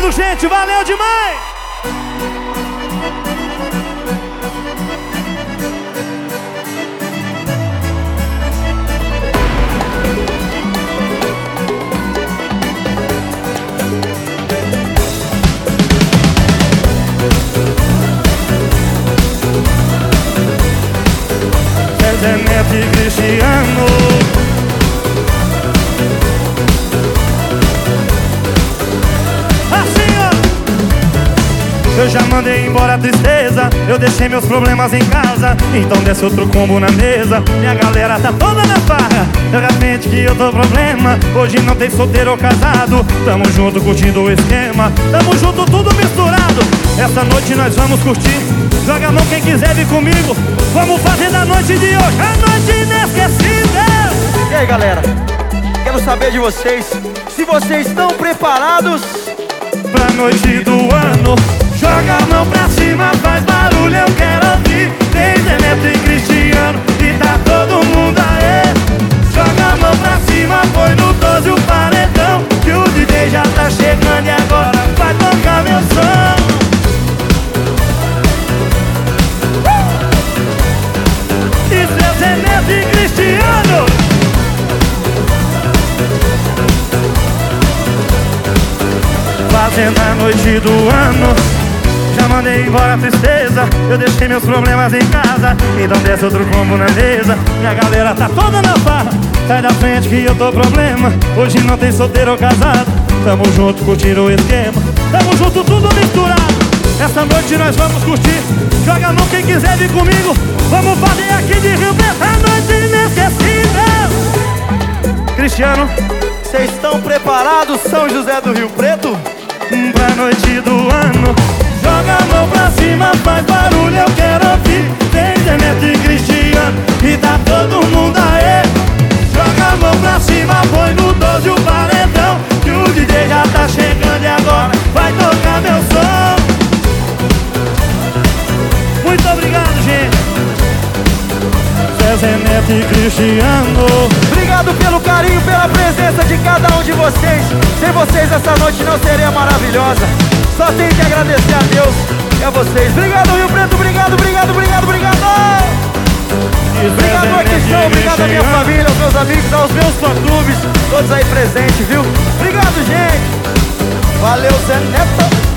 obrigado, gente. Valeu demais. Zé Neto e Cristiano Eu já mandei embora a tristeza. Eu deixei meus problemas em casa. Então desce outro combo na mesa. Minha galera tá toda na farra. De repente que eu tô problema. Hoje não tem solteiro ou casado. Tamo junto curtindo o esquema. Tamo junto tudo misturado. Essa noite nós vamos curtir. Joga a mão quem quiser vir comigo. Vamos fazer da noite de hoje A noite inesquecível. E aí galera, quero saber de vocês. Se vocês estão preparados? Pra noite do ano Joga a mão pra cima, faz barulho, eu quero ouvir. Tem Zé Neto e Cristiano E tá todo mundo aí Joga a mão pra cima, foi no 12 o paredão Que o DJ já tá chegando e agora vai tocar meu som. Zé Neto e Cristiano. Fazendo a noite do ano mandei embora a tristeza. Eu deixei meus problemas em casa. Então desce outro combo na mesa. Minha galera tá toda na farra Sai da frente que eu tô problema. Hoje não tem solteiro ou casado. Tamo junto, curtindo o esquema. Tamo junto, tudo misturado. Essa noite nós vamos curtir. Joga mão quem quiser vir comigo. Vamos fazer aqui de Rio Preto A noite inesquecível. Cristiano Vocês estão preparados, São José do Rio Preto? Pra noite do ano Neto e Cristiano Obrigado pelo carinho, pela presença de cada um de vocês. Sem vocês essa noite não seria maravilhosa. Só tenho que agradecer a Deus e a vocês. Obrigado, Rio Preto. Obrigado, obrigado, obrigado, obrigado. Obrigado, Aquistão. Obrigado à minha família, aos meus amigos, aos meus fã-clubes. Todos aí presentes, viu? Obrigado, gente. Valeu, Zé Neto.